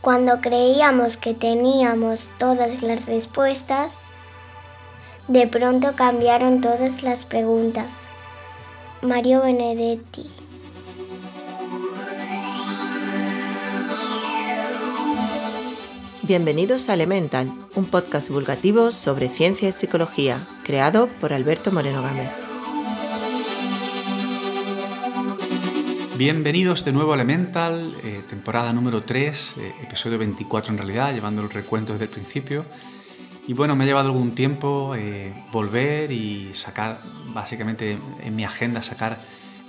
Cuando creíamos que teníamos todas las respuestas, de pronto cambiaron todas las preguntas. Mario Benedetti Bienvenidos a Elemental, un podcast divulgativo sobre ciencia y psicología, creado por Alberto Moreno Gámez. Bienvenidos de nuevo a Elemental, eh, temporada número 3, eh, episodio 24 en realidad, llevando el recuento desde el principio. Y bueno, me ha llevado algún tiempo eh, volver y sacar, básicamente en mi agenda, sacar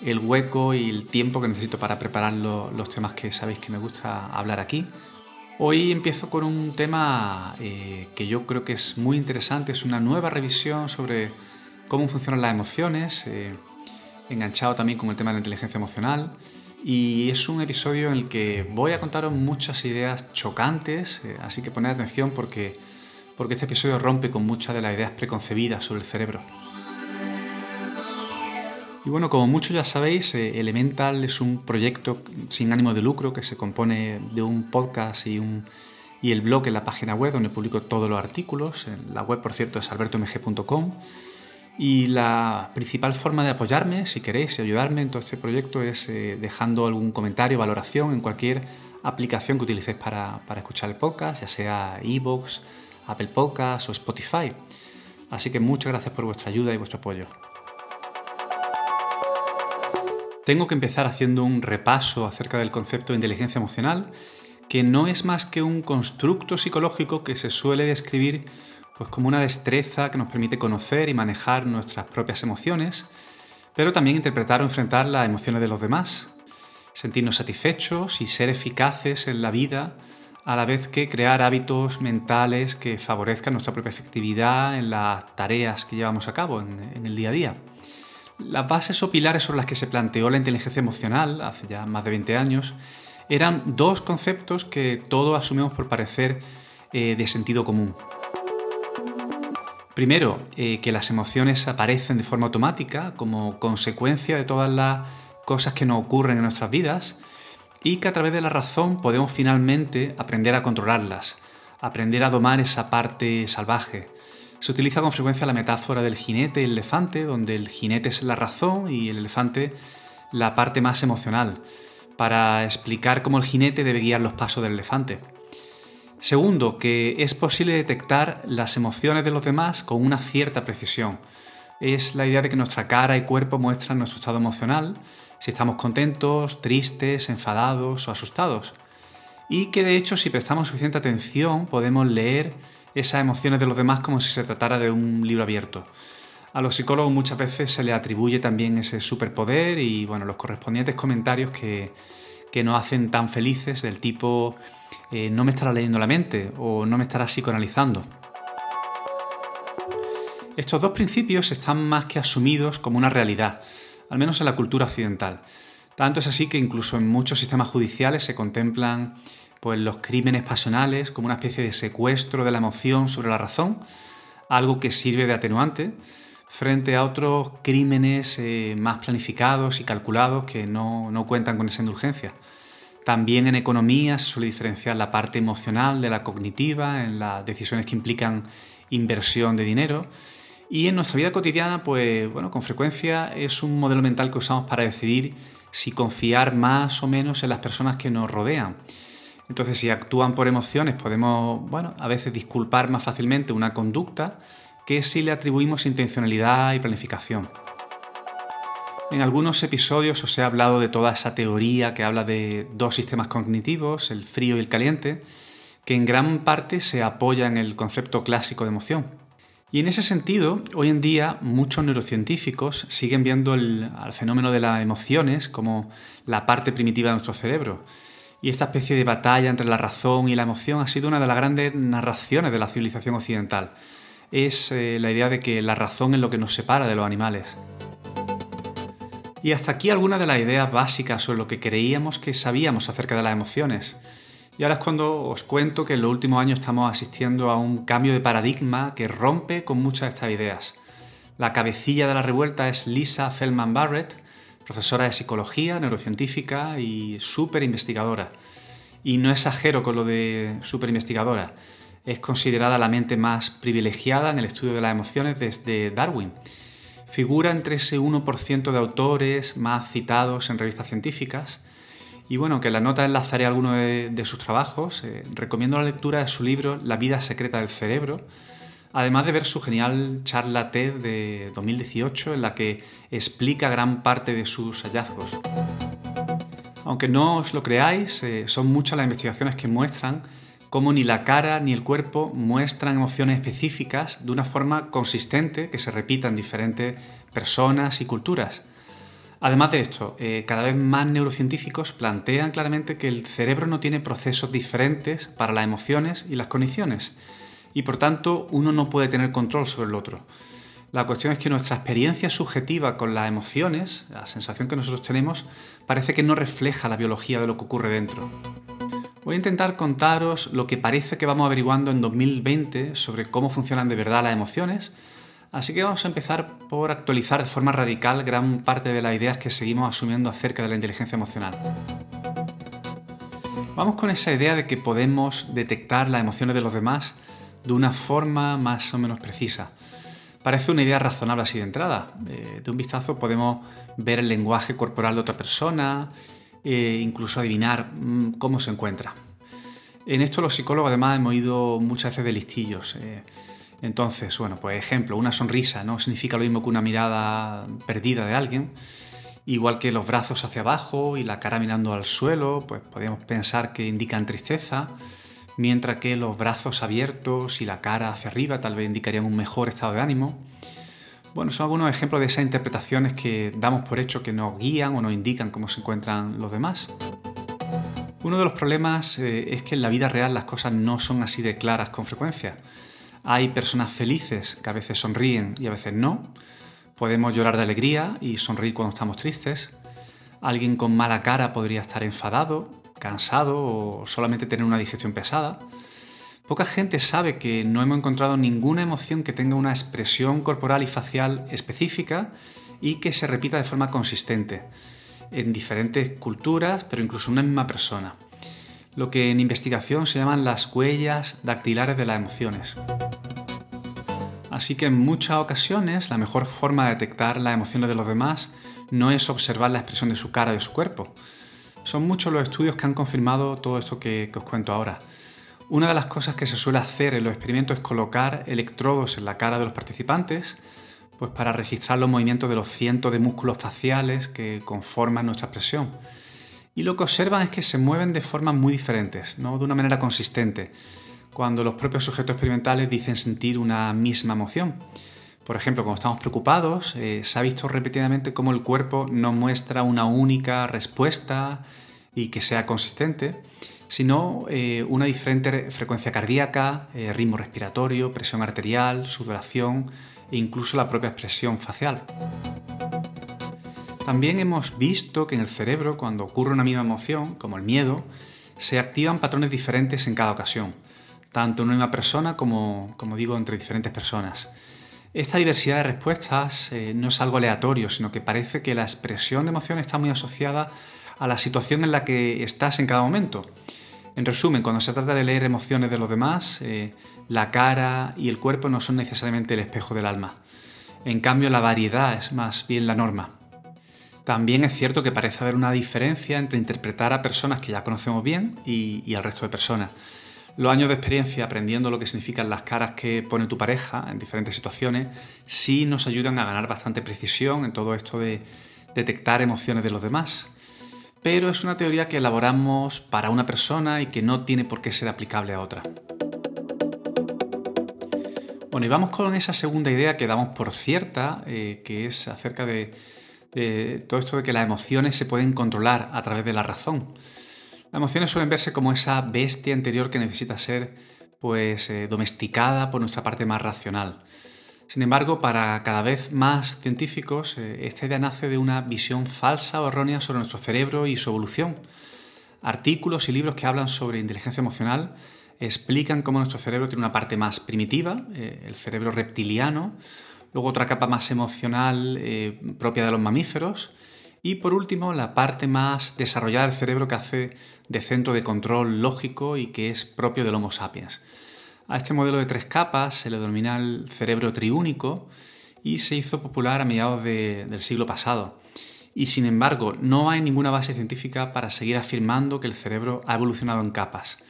el hueco y el tiempo que necesito para preparar los temas que sabéis que me gusta hablar aquí. Hoy empiezo con un tema eh, que yo creo que es muy interesante, es una nueva revisión sobre cómo funcionan las emociones, enganchado también con el tema de la inteligencia emocional. Y es un episodio en el que voy a contaros muchas ideas chocantes, eh, así que poned atención porque, porque este episodio rompe con muchas de las ideas preconcebidas sobre el cerebro. Y bueno, como muchos ya sabéis, eh, Elemental es un proyecto sin ánimo de lucro que se compone de un podcast y, un, y el blog en la página web donde publico todos los artículos. La web, por cierto, es albertomg.com. Y la principal forma de apoyarme, si queréis, ayudarme en todo este proyecto es eh, dejando algún comentario, valoración en cualquier aplicación que utilicéis para, para escuchar el podcast, ya sea iVoox, Apple Podcasts o Spotify. Así que muchas gracias por vuestra ayuda y vuestro apoyo. Tengo que empezar haciendo un repaso acerca del concepto de inteligencia emocional, que no es más que un constructo psicológico que se suele describir pues, como una destreza que nos permite conocer y manejar nuestras propias emociones, pero también interpretar o enfrentar las emociones de los demás, sentirnos satisfechos y ser eficaces en la vida, a la vez que crear hábitos mentales que favorezcan nuestra propia efectividad en las tareas que llevamos a cabo en, el día a día. Las bases o pilares sobre las que se planteó la inteligencia emocional hace ya más de 20 años eran dos conceptos que todos asumimos por parecer eh, de sentido común. Primero, eh, que las emociones aparecen de forma automática como consecuencia de todas las cosas que nos ocurren en nuestras vidas y que a través de la razón podemos finalmente aprender a controlarlas, aprender a domar esa parte salvaje, se utiliza con frecuencia la metáfora del jinete y el elefante, donde el jinete es la razón y el elefante la parte más emocional, para explicar cómo el jinete debe guiar los pasos del elefante. Segundo, que es posible detectar las emociones de los demás con una cierta precisión. Es la idea de que nuestra cara y cuerpo muestran nuestro estado emocional, si estamos contentos, tristes, enfadados o asustados. Y que de hecho si prestamos suficiente atención podemos leer esas emociones de los demás como si se tratara de un libro abierto. A los psicólogos muchas veces se les atribuye también ese superpoder y bueno, los correspondientes comentarios que, que nos hacen tan felices del tipo eh, no me estará leyendo la mente o no me estará psicoanalizando. Estos dos principios están más que asumidos como una realidad, al menos en la cultura occidental. Tanto es así que incluso en muchos sistemas judiciales se contemplan pues los crímenes pasionales como una especie de secuestro de la emoción sobre la razón, algo que sirve de atenuante frente a otros crímenes eh, más planificados y calculados que no, no cuentan con esa indulgencia. También en economía se suele diferenciar la parte emocional de la cognitiva, en las decisiones que implican inversión de dinero. Y en nuestra vida cotidiana, pues bueno, con frecuencia es un modelo mental que usamos para decidir si confiar más o menos en las personas que nos rodean. Entonces, si actúan por emociones, podemos, bueno, a veces disculpar más fácilmente una conducta que si le atribuimos intencionalidad y planificación. En algunos episodios os he hablado de toda esa teoría que habla de dos sistemas cognitivos, el frío y el caliente, que en gran parte se apoya en el concepto clásico de emoción. Y en ese sentido, hoy en día muchos neurocientíficos siguen viendo el, al fenómeno de las emociones como la parte primitiva de nuestro cerebro, y esta especie de batalla entre la razón y la emoción ha sido una de las grandes narraciones de la civilización occidental. Es eh, la idea de que la razón es lo que nos separa de los animales. Y hasta aquí algunas de las ideas básicas sobre lo que creíamos que sabíamos acerca de las emociones. Y ahora es cuando os cuento que en los últimos años estamos asistiendo a un cambio de paradigma que rompe con muchas de estas ideas. La cabecilla de la revuelta es Lisa Feldman Barrett, profesora de psicología, neurocientífica y súper investigadora. Y no exagero con lo de superinvestigadora. Es considerada la mente más privilegiada en el estudio de las emociones desde Darwin. Figura entre ese 1% de autores más citados en revistas científicas. Y bueno, que la nota enlazaré alguno de, sus trabajos, eh, recomiendo la lectura de su libro La vida secreta del cerebro, además de ver su genial charla TED de 2018 en la que explica gran parte de sus hallazgos. Aunque no os lo creáis, eh, son muchas las investigaciones que muestran cómo ni la cara ni el cuerpo muestran emociones específicas de una forma consistente que se repita en diferentes personas y culturas. Además de esto, eh, cada vez más neurocientíficos plantean claramente que el cerebro no tiene procesos diferentes para las emociones y las condiciones, y por tanto uno no puede tener control sobre el otro. La cuestión es que nuestra experiencia subjetiva con las emociones, la sensación que nosotros tenemos, parece que no refleja la biología de lo que ocurre dentro. Voy a intentar contaros lo que parece que vamos averiguando en 2020 sobre cómo funcionan de verdad las emociones, así que vamos a empezar por actualizar de forma radical gran parte de las ideas que seguimos asumiendo acerca de la inteligencia emocional. Vamos con esa idea de que podemos detectar las emociones de los demás de una forma más o menos precisa. Parece una idea razonable así de entrada. Eh, de un vistazo podemos ver el lenguaje corporal de otra persona e incluso adivinar mm, cómo se encuentra. En esto los psicólogos además hemos ido muchas veces de listillos. Eh. entonces, bueno, pues ejemplo, una sonrisa no significa lo mismo que una mirada perdida de alguien. Igual que los brazos hacia abajo y la cara mirando al suelo, pues podríamos pensar que indican tristeza mientras que los brazos abiertos y la cara hacia arriba tal vez indicarían un mejor estado de ánimo. Bueno, son algunos ejemplos de esas interpretaciones que damos por hecho que nos guían o nos indican cómo se encuentran los demás. Uno de los problemas eh, es que en la vida real las cosas no son así de claras con frecuencia. Hay personas felices que a veces sonríen y a veces no. Podemos llorar de alegría y sonreír cuando estamos tristes. Alguien con mala cara podría estar enfadado cansado o solamente tener una digestión pesada. Poca gente sabe que no hemos encontrado ninguna emoción que tenga una expresión corporal y facial específica y que se repita de forma consistente en diferentes culturas, pero incluso en una misma persona. Lo que en investigación se llaman las huellas dactilares de las emociones. Así que en muchas ocasiones la mejor forma de detectar las emociones de los demás no es observar la expresión de su cara o de su cuerpo, son muchos los estudios que han confirmado todo esto que, os cuento ahora. Una de las cosas que se suele hacer en los experimentos es colocar electrodos en la cara de los participantes pues para registrar los movimientos de los cientos de músculos faciales que conforman nuestra expresión. Y lo que observan es que se mueven de formas muy diferentes, no de una manera consistente, cuando los propios sujetos experimentales dicen sentir una misma emoción. Por ejemplo, cuando estamos preocupados, eh, se ha visto repetidamente cómo el cuerpo no muestra una única respuesta y que sea consistente, sino eh, una diferente frecuencia cardíaca, eh, ritmo respiratorio, presión arterial, sudoración e incluso la propia expresión facial. También hemos visto que en el cerebro, cuando ocurre una misma emoción, como el miedo, se activan patrones diferentes en cada ocasión, tanto en una persona como, como digo, entre diferentes personas. Esta diversidad de respuestas eh, no es algo aleatorio, sino que parece que la expresión de emoción está muy asociada a la situación en la que estás en cada momento. En resumen, cuando se trata de leer emociones de los demás, eh, la cara y el cuerpo no son necesariamente el espejo del alma. En cambio, la variedad es más bien la norma. También es cierto que parece haber una diferencia entre interpretar a personas que ya conocemos bien y, y al resto de personas. Los años de experiencia aprendiendo lo que significan las caras que pone tu pareja en diferentes situaciones sí nos ayudan a ganar bastante precisión en todo esto de detectar emociones de los demás. Pero es una teoría que elaboramos para una persona y que no tiene por qué ser aplicable a otra. Bueno, y vamos con esa segunda idea que damos por cierta, eh, que es acerca de todo esto de que las emociones se pueden controlar a través de la razón. Las emociones suelen verse como esa bestia interior que necesita ser pues eh, domesticada por nuestra parte más racional. Sin embargo, para cada vez más científicos, eh, esta idea nace de una visión falsa o errónea sobre nuestro cerebro y su evolución. Artículos y libros que hablan sobre inteligencia emocional explican cómo nuestro cerebro tiene una parte más primitiva, eh, el cerebro reptiliano, luego otra capa más emocional propia de los mamíferos, Y por último, la parte más desarrollada del cerebro que hace de centro de control lógico y que es propio del Homo sapiens. A este modelo de tres capas se le denomina el cerebro triúnico y se hizo popular a mediados del siglo pasado. Y sin embargo, no hay ninguna base científica para seguir afirmando que el cerebro ha evolucionado en capas,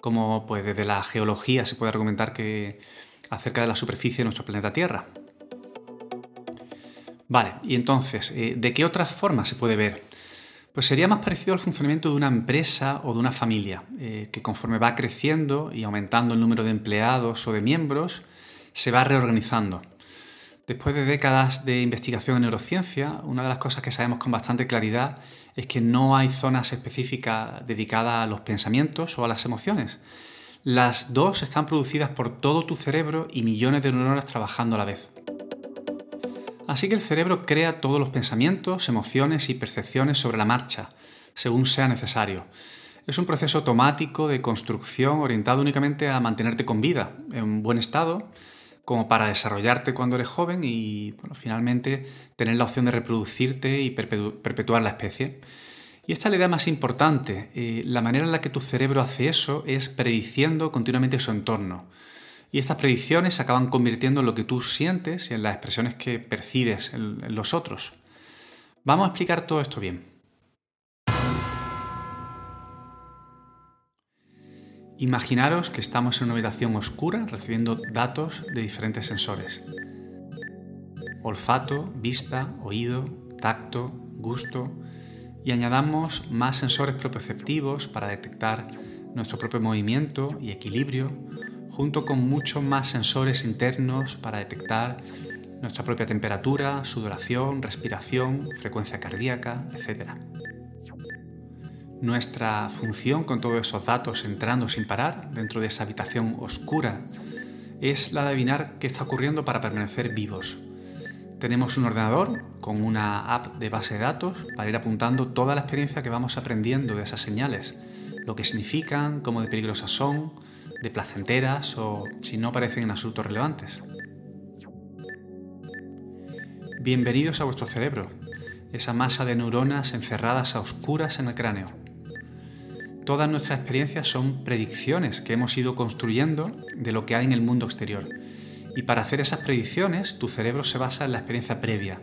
como pues desde la geología se puede argumentar que acerca de la superficie de nuestro planeta Tierra. Vale, y entonces, eh, ¿de qué otras formas se puede ver? Pues sería más parecido al funcionamiento de una empresa o de una familia, eh, que conforme va creciendo y aumentando el número de empleados o de miembros, se va reorganizando. Después de décadas de investigación en neurociencia, una de las cosas que sabemos con bastante claridad es que no hay zonas específicas dedicadas a los pensamientos o a las emociones. Las dos están producidas por todo tu cerebro y millones de neuronas trabajando a la vez. Así que el cerebro crea todos los pensamientos, emociones y percepciones sobre la marcha, según sea necesario. Es un proceso automático de construcción orientado únicamente a mantenerte con vida, en buen estado, como para desarrollarte cuando eres joven y finalmente tener la opción de reproducirte y perpetuar la especie. Y esta es la idea más importante. Eh, la manera en la que tu cerebro hace eso es prediciendo continuamente su entorno. Y estas predicciones se acaban convirtiendo en lo que tú sientes y en las expresiones que percibes en los otros. Vamos a explicar todo esto bien. Imaginaros que estamos en una habitación oscura recibiendo datos de diferentes sensores. Olfato, vista, oído, tacto, gusto y añadamos más sensores propioceptivos para detectar nuestro propio movimiento y equilibrio, junto con muchos más sensores internos para detectar nuestra propia temperatura, sudoración, respiración, frecuencia cardíaca, etc. Nuestra función con todos esos datos entrando sin parar dentro de esa habitación oscura es la de adivinar qué está ocurriendo para permanecer vivos. Tenemos un ordenador con una app de base de datos para ir apuntando toda la experiencia que vamos aprendiendo de esas señales, lo que significan, cómo de peligrosas son, de placenteras o si no parecen en absoluto relevantes. Bienvenidos a vuestro cerebro, esa masa de neuronas encerradas a oscuras en el cráneo todas nuestras experiencias son predicciones que hemos ido construyendo de lo que hay en el mundo exterior. Y para hacer esas predicciones, tu cerebro se basa en la experiencia previa,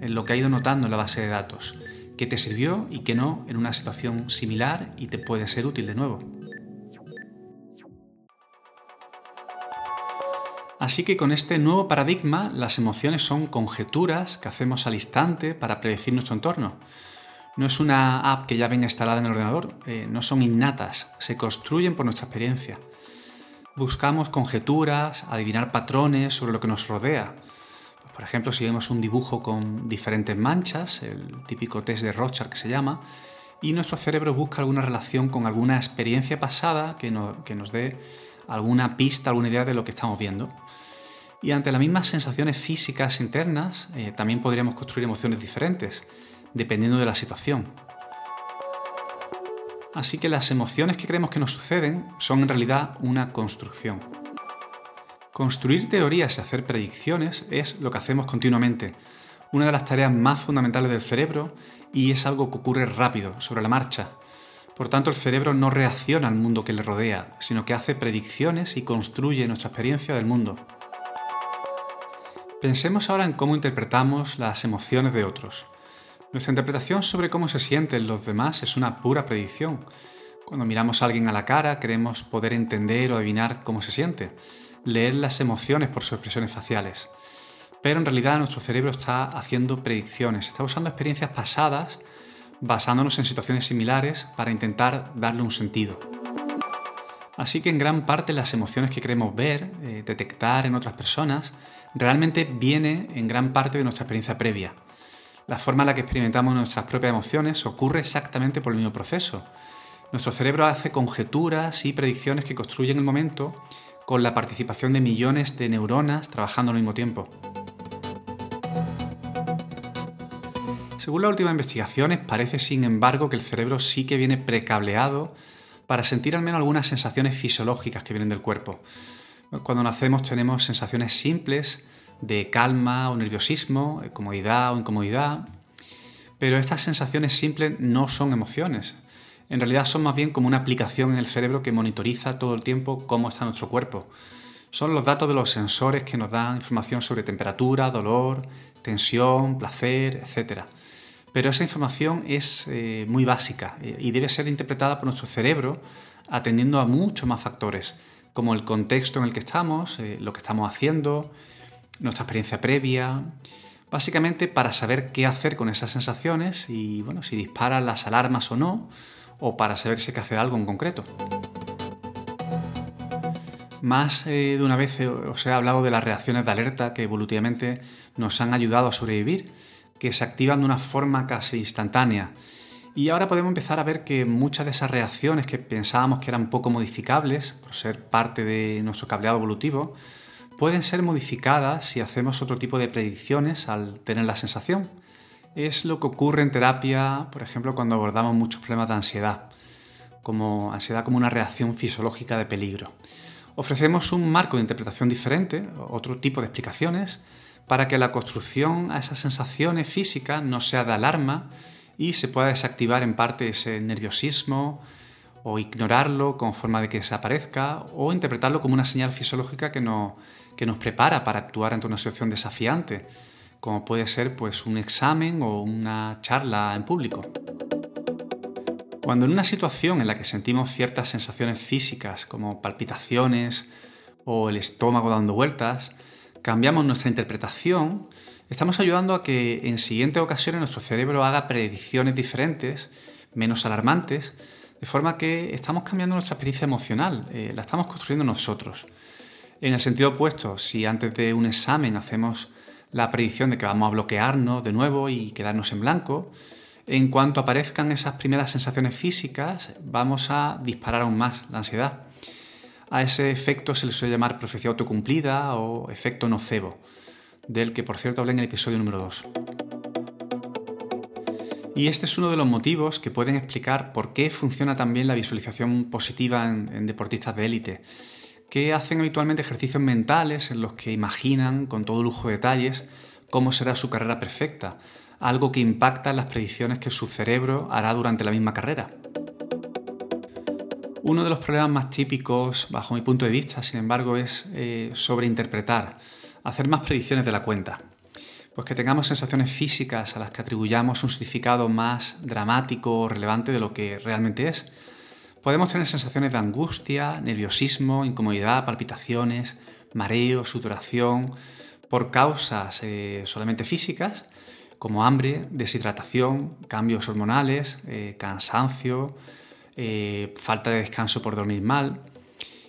en lo que ha ido notando en la base de datos, que te sirvió y que no en una situación similar y te puede ser útil de nuevo. Así que con este nuevo paradigma, las emociones son conjeturas que hacemos al instante para predecir nuestro entorno no es una app que ya venga instalada en el ordenador, eh, no son innatas, se construyen por nuestra experiencia. Buscamos conjeturas, adivinar patrones sobre lo que nos rodea. Por ejemplo, si vemos un dibujo con diferentes manchas, el típico test de Rorschach que se llama, y nuestro cerebro busca alguna relación con alguna experiencia pasada que, nos dé alguna pista, alguna idea de lo que estamos viendo. Y ante las mismas sensaciones físicas internas, eh, también podríamos construir emociones diferentes dependiendo de la situación. Así que las emociones que creemos que nos suceden son en realidad una construcción. Construir teorías y hacer predicciones es lo que hacemos continuamente, una de las tareas más fundamentales del cerebro y es algo que ocurre rápido, sobre la marcha. Por tanto, el cerebro no reacciona al mundo que le rodea, sino que hace predicciones y construye nuestra experiencia del mundo. Pensemos ahora en cómo interpretamos las emociones de otros. Nuestra interpretación sobre cómo se sienten los demás es una pura predicción. Cuando miramos a alguien a la cara, queremos poder entender o adivinar cómo se siente, leer las emociones por sus expresiones faciales. Pero en realidad nuestro cerebro está haciendo predicciones, está usando experiencias pasadas basándonos en situaciones similares para intentar darle un sentido. Así que en gran parte las emociones que queremos ver, eh, detectar en otras personas, realmente viene en gran parte de nuestra experiencia previa. La forma en la que experimentamos nuestras propias emociones ocurre exactamente por el mismo proceso. Nuestro cerebro hace conjeturas y predicciones que construyen el momento con la participación de millones de neuronas trabajando al mismo tiempo. Según las últimas investigaciones, parece sin embargo que el cerebro sí que viene precableado para sentir al menos algunas sensaciones fisiológicas que vienen del cuerpo. Cuando nacemos tenemos sensaciones simples de calma o nerviosismo, comodidad o incomodidad. Pero estas sensaciones simples no son emociones. En realidad son más bien como una aplicación en el cerebro que monitoriza todo el tiempo cómo está nuestro cuerpo. Son los datos de los sensores que nos dan información sobre temperatura, dolor, tensión, placer, etc. Pero esa información es eh, muy básica eh, y debe ser interpretada por nuestro cerebro atendiendo a muchos más factores, como el contexto en el que estamos, eh, lo que estamos haciendo, nuestra experiencia previa, básicamente para saber qué hacer con esas sensaciones y bueno, si disparan las alarmas o no, o para saber si hay que hacer algo en concreto. Más eh, de una vez os he hablado de las reacciones de alerta que evolutivamente nos han ayudado a sobrevivir, que se activan de una forma casi instantánea. Y ahora podemos empezar a ver que muchas de esas reacciones que pensábamos que eran poco modificables por ser parte de nuestro cableado evolutivo, pueden ser modificadas si hacemos otro tipo de predicciones al tener la sensación. Es lo que ocurre en terapia, por ejemplo, cuando abordamos muchos problemas de ansiedad, como ansiedad como una reacción fisiológica de peligro. Ofrecemos un marco de interpretación diferente, otro tipo de explicaciones, para que la construcción a esas sensaciones físicas no sea de alarma y se pueda desactivar en parte ese nerviosismo, o ignorarlo con forma de que desaparezca o interpretarlo como una señal fisiológica que, que nos prepara para actuar ante una situación desafiante, como puede ser pues, un examen o una charla en público. Cuando en una situación en la que sentimos ciertas sensaciones físicas como palpitaciones o el estómago dando vueltas, cambiamos nuestra interpretación, estamos ayudando a que en siguientes ocasiones nuestro cerebro haga predicciones diferentes, menos alarmantes, de forma que estamos cambiando nuestra experiencia emocional, eh, la estamos construyendo nosotros. En el sentido opuesto, si antes de un examen hacemos la predicción de que vamos a bloquearnos de nuevo y quedarnos en blanco, en cuanto aparezcan esas primeras sensaciones físicas, vamos a disparar aún más la ansiedad. A ese efecto se le suele llamar profecía autocumplida o efecto nocebo, del que por cierto hablé en el episodio número 2. Y este es uno de los motivos que pueden explicar por qué funciona también la visualización positiva en, deportistas de élite, que hacen habitualmente ejercicios mentales en los que imaginan con todo lujo de detalles cómo será su carrera perfecta, algo que impacta las predicciones que su cerebro hará durante la misma carrera. Uno de los problemas más típicos, bajo mi punto de vista, sin embargo, es eh, sobreinterpretar, hacer más predicciones de la cuenta pues que tengamos sensaciones físicas a las que atribuyamos un significado más dramático o relevante de lo que realmente es. Podemos tener sensaciones de angustia, nerviosismo, incomodidad, palpitaciones, mareo, sudoración, por causas eh, solamente físicas, como hambre, deshidratación, cambios hormonales, eh, cansancio, eh, falta de descanso por dormir mal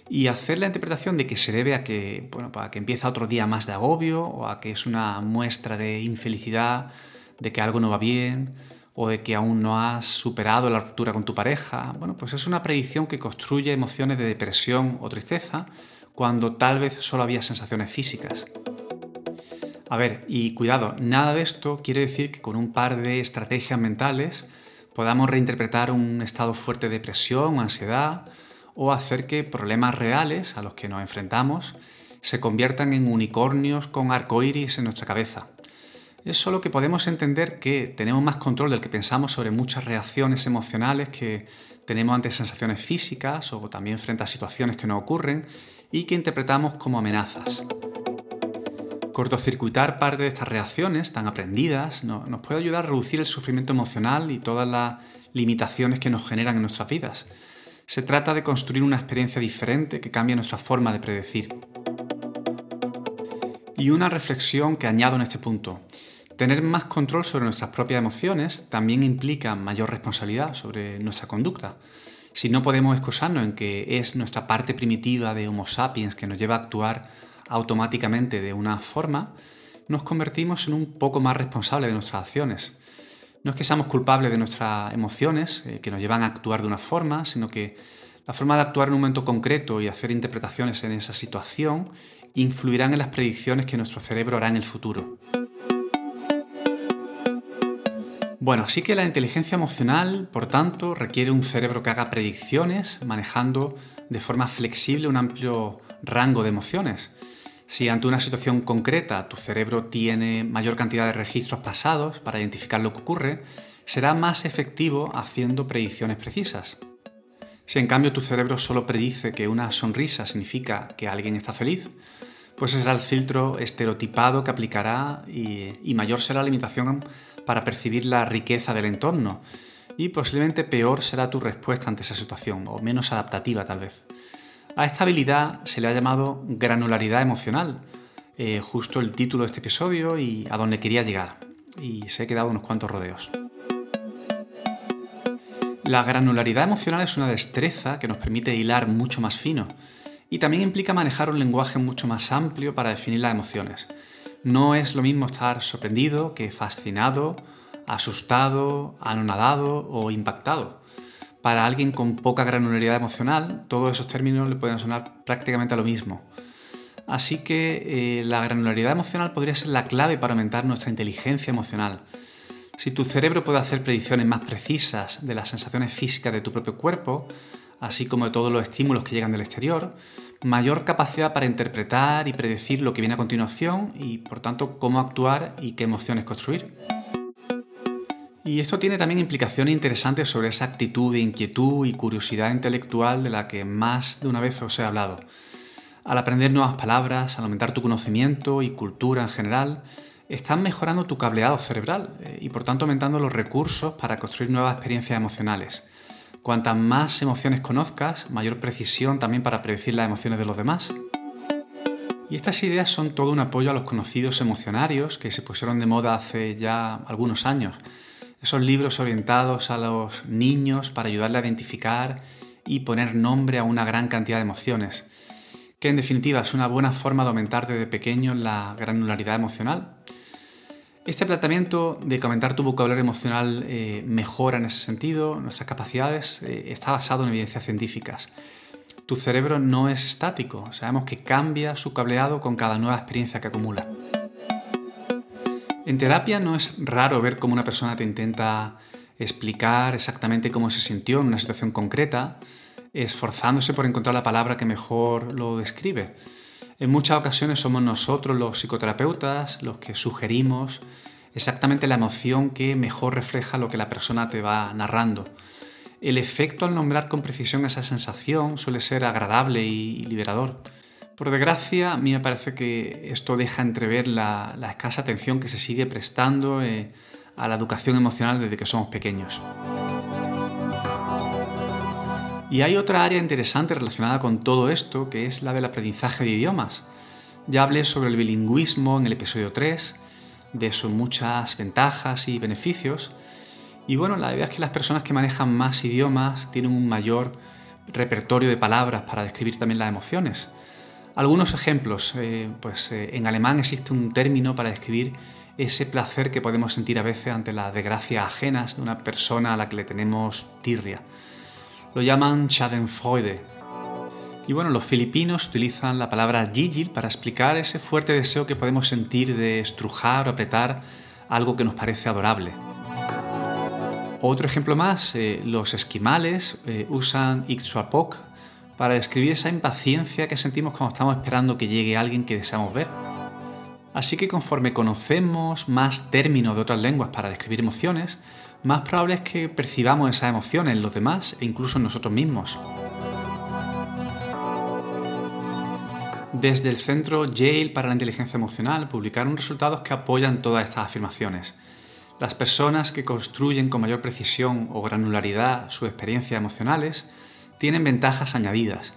y hacer la interpretación de que se debe a que, bueno, para que empieza otro día más de agobio o a que es una muestra de infelicidad, de que algo no va bien o de que aún no has superado la ruptura con tu pareja. Bueno, pues es una predicción que construye emociones de depresión o tristeza cuando tal vez solo había sensaciones físicas. A ver, y cuidado, nada de esto quiere decir que con un par de estrategias mentales podamos reinterpretar un estado fuerte de depresión o ansiedad o hacer que problemas reales a los que nos enfrentamos se conviertan en unicornios con arcoíris en nuestra cabeza. Es solo que podemos entender que tenemos más control del que pensamos sobre muchas reacciones emocionales que tenemos ante sensaciones físicas o también frente a situaciones que nos ocurren y que interpretamos como amenazas. Cortocircuitar parte de estas reacciones tan aprendidas nos puede ayudar a reducir el sufrimiento emocional y todas las limitaciones que nos generan en nuestras vidas. Se trata de construir una experiencia diferente que cambie nuestra forma de predecir. Y una reflexión que añado en este punto. Tener más control sobre nuestras propias emociones también implica mayor responsabilidad sobre nuestra conducta. Si no podemos excusarnos en que es nuestra parte primitiva de Homo sapiens que nos lleva a actuar automáticamente de una forma, nos convertimos en un poco más responsables de nuestras acciones. No es que seamos culpables de nuestras emociones eh, que nos llevan a actuar de una forma, sino que la forma de actuar en un momento concreto y hacer interpretaciones en esa situación influirán en las predicciones que nuestro cerebro hará en el futuro. Bueno, así que la inteligencia emocional, por tanto, requiere un cerebro que haga predicciones manejando de forma flexible un amplio rango de emociones. Si ante una situación concreta tu cerebro tiene mayor cantidad de registros pasados para identificar lo que ocurre, será más efectivo haciendo predicciones precisas. Si en cambio tu cerebro solo predice que una sonrisa significa que alguien está feliz, pues será el filtro estereotipado que aplicará y, y, mayor será la limitación para percibir la riqueza del entorno y posiblemente peor será tu respuesta ante esa situación o menos adaptativa tal vez. A esta habilidad se le ha llamado granularidad emocional, eh, justo el título de este episodio y a donde quería llegar. Y se he quedado unos cuantos rodeos. La granularidad emocional es una destreza que nos permite hilar mucho más fino y también implica manejar un lenguaje mucho más amplio para definir las emociones. No es lo mismo estar sorprendido que fascinado, asustado, anonadado o impactado para alguien con poca granularidad emocional, todos esos términos le pueden sonar prácticamente a lo mismo. Así que eh, la granularidad emocional podría ser la clave para aumentar nuestra inteligencia emocional. Si tu cerebro puede hacer predicciones más precisas de las sensaciones físicas de tu propio cuerpo, así como de todos los estímulos que llegan del exterior, mayor capacidad para interpretar y predecir lo que viene a continuación y, por tanto, cómo actuar y qué emociones construir. Y esto tiene también implicaciones interesantes sobre esa actitud de inquietud y curiosidad intelectual de la que más de una vez os he hablado. Al aprender nuevas palabras, al aumentar tu conocimiento y cultura en general, estás mejorando tu cableado cerebral eh, y por tanto aumentando los recursos para construir nuevas experiencias emocionales. Cuantas más emociones conozcas, mayor precisión también para predecir las emociones de los demás. Y estas ideas son todo un apoyo a los conocidos emocionarios que se pusieron de moda hace ya algunos años esos libros orientados a los niños para ayudarle a identificar y poner nombre a una gran cantidad de emociones, que en definitiva es una buena forma de aumentar desde pequeño la granularidad emocional. Este planteamiento de que aumentar tu vocabulario emocional eh, mejora en ese sentido nuestras capacidades eh, está basado en evidencias científicas. Tu cerebro no es estático, sabemos que cambia su cableado con cada nueva experiencia que acumula. En terapia no es raro ver cómo una persona te intenta explicar exactamente cómo se sintió en una situación concreta, esforzándose por encontrar la palabra que mejor lo describe. En muchas ocasiones somos nosotros los psicoterapeutas los que sugerimos exactamente la emoción que mejor refleja lo que la persona te va narrando. El efecto al nombrar con precisión esa sensación suele ser agradable y liberador. Por desgracia, a mí me parece que esto deja entrever la, escasa atención que se sigue prestando eh, a la educación emocional desde que somos pequeños. Y hay otra área interesante relacionada con todo esto, que es la del aprendizaje de idiomas. Ya hablé sobre el bilingüismo en el episodio 3, de sus muchas ventajas y beneficios. Y bueno, la idea es que las personas que manejan más idiomas tienen un mayor repertorio de palabras para describir también las emociones. Algunos ejemplos, eh, pues eh, en alemán existe un término para describir ese placer que podemos sentir a veces ante las desgracias ajenas de una persona a la que le tenemos tirria. Lo llaman Schadenfreude. Y bueno, los filipinos utilizan la palabra gigil para explicar ese fuerte deseo que podemos sentir de estrujar o apretar algo que nos parece adorable. Otro ejemplo más, eh, los esquimales usan Ixuapok para describir esa impaciencia que sentimos cuando estamos esperando que llegue alguien que deseamos ver. Así que conforme conocemos más términos de otras lenguas para describir emociones, más probable es que percibamos esas emociones en los demás e incluso en nosotros mismos. Desde el centro Yale para la inteligencia emocional publicaron resultados que apoyan todas estas afirmaciones. Las personas que construyen con mayor precisión o granularidad sus experiencias emocionales tienen ventajas añadidas.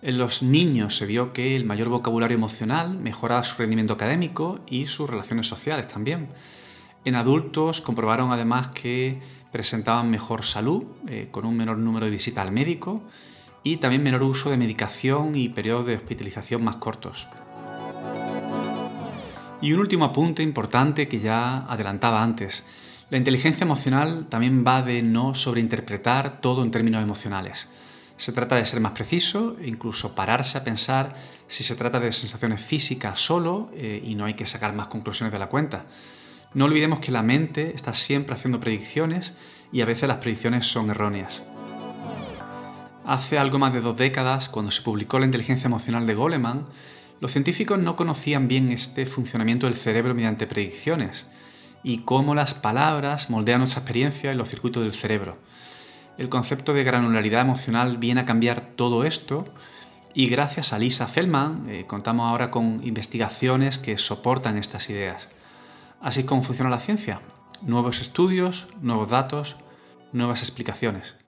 En los niños se vio que el mayor vocabulario emocional mejoraba su rendimiento académico y sus relaciones sociales también. En adultos comprobaron además que presentaban mejor salud, eh, con un menor número de visitas al médico y también menor uso de medicación y periodos de hospitalización más cortos. Y un último apunte importante que ya adelantaba antes. La inteligencia emocional también va de no sobreinterpretar todo en términos emocionales. Se trata de ser más preciso, incluso pararse a pensar si se trata de sensaciones físicas solo eh, y no hay que sacar más conclusiones de la cuenta. No olvidemos que la mente está siempre haciendo predicciones y a veces las predicciones son erróneas. Hace algo más de dos décadas, cuando se publicó la inteligencia emocional de Goleman, Los científicos no conocían bien este funcionamiento del cerebro mediante predicciones y cómo las palabras moldean nuestra experiencia en los circuitos del cerebro. El concepto de granularidad emocional viene a cambiar todo esto y gracias a Lisa Feldman eh, contamos ahora con investigaciones que soportan estas ideas. Así es como funciona la ciencia. Nuevos estudios, nuevos datos, nuevas explicaciones.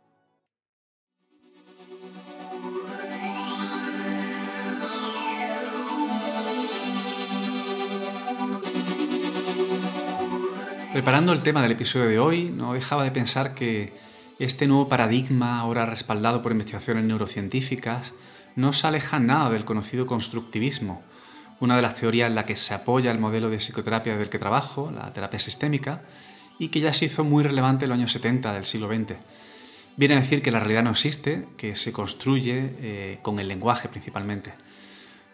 Preparando el tema del episodio de hoy, no dejaba de pensar que este nuevo paradigma, ahora respaldado por investigaciones neurocientíficas, no se aleja nada del conocido constructivismo, una de las teorías en la que se apoya el modelo de psicoterapia del que trabajo, la terapia sistémica, y que ya se hizo muy relevante en los años 70 del siglo XX. Viene a decir que la realidad no existe, que se construye eh, con el lenguaje principalmente.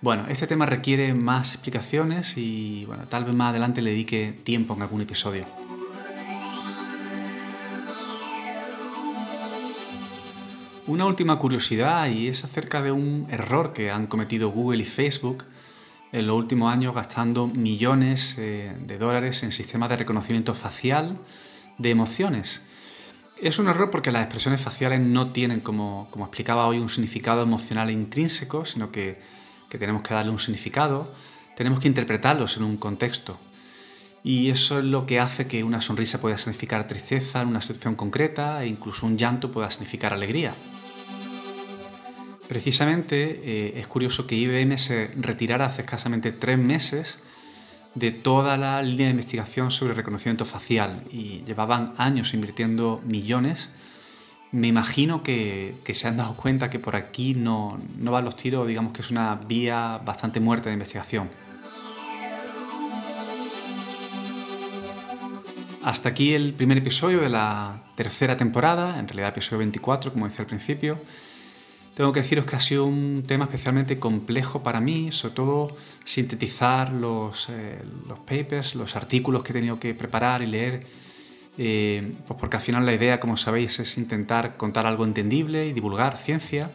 Bueno, este tema requiere más explicaciones y bueno, tal vez más adelante le dedique tiempo en algún episodio. Una última curiosidad y es acerca de un error que han cometido Google y Facebook en los últimos años gastando millones eh, de dólares en sistemas de reconocimiento facial de emociones. Es un error porque las expresiones faciales no tienen, como, como explicaba hoy, un significado emocional intrínseco, sino que que tenemos que darle un significado, tenemos que interpretarlos en un contexto. Y eso es lo que hace que una sonrisa pueda significar tristeza en una situación concreta e incluso un llanto pueda significar alegría. Precisamente eh, es curioso que IBM se retirara hace escasamente tres meses de toda la línea de investigación sobre reconocimiento facial y llevaban años invirtiendo millones me imagino que, se han dado cuenta que por aquí no, no van los tiros, digamos que es una vía bastante muerta de investigación. Hasta aquí el primer episodio de la tercera temporada, en realidad episodio 24, como decía al principio. Tengo que deciros que ha sido un tema especialmente complejo para mí, sobre todo sintetizar los, eh, los papers, los artículos que he tenido que preparar y leer eh, pues porque al final la idea, como sabéis, es intentar contar algo entendible y divulgar ciencia.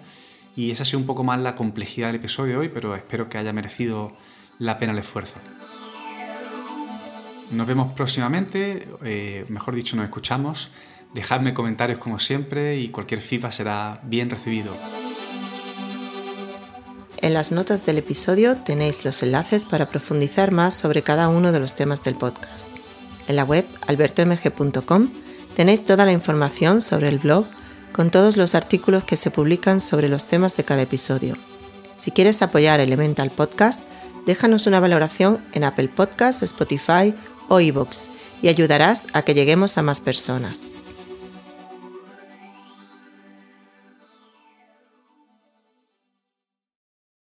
Y esa ha sido un poco más la complejidad del episodio de hoy, pero espero que haya merecido la pena el esfuerzo. Nos vemos próximamente, eh, mejor dicho, nos escuchamos. Dejadme comentarios como siempre y cualquier feedback será bien recibido. En las notas del episodio tenéis los enlaces para profundizar más sobre cada uno de los temas del podcast. En la web albertomg.com tenéis toda la información sobre el blog con todos los artículos que se publican sobre los temas de cada episodio. Si quieres apoyar Elemental Podcast, déjanos una valoración en Apple Podcasts, Spotify o iVoox y ayudarás a que lleguemos a más personas.